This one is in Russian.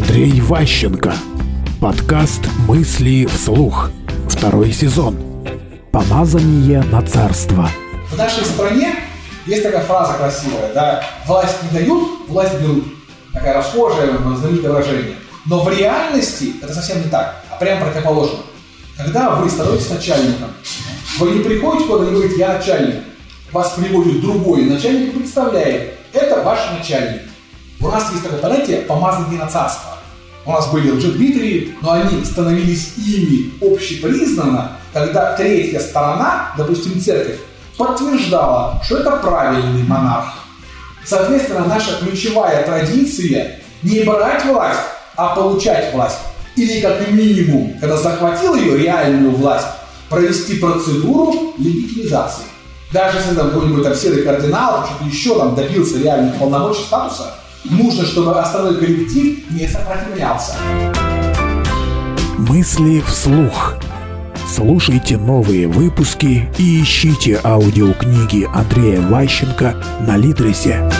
Андрей Ващенко. Подкаст «Мысли вслух». Второй сезон. Помазание на царство. В нашей стране есть такая фраза красивая, да, власть не дают, власть берут. Такая расхожая, знаменитое выражение. Но в реальности это совсем не так, а прям противоположно. Когда вы становитесь начальником, вы не приходите куда-то и говорите, я начальник. Вас приводит другой начальник и представляет, это ваш начальник. У нас есть такое понятие «помазание на царство». У нас были лжедмитрии, но они становились ими общепризнанно, когда третья сторона, допустим, церковь, подтверждала, что это правильный монарх. Соответственно, наша ключевая традиция не брать власть, а получать власть. Или как минимум, когда захватил ее реальную власть, провести процедуру легитимизации. Даже если там какой-нибудь там серый кардинал, что-то еще там добился реальных полномочий, статуса, нужно, чтобы основной коллектив не сопротивлялся. Мысли вслух. Слушайте новые выпуски и ищите аудиокниги Андрея Ващенко на Литресе.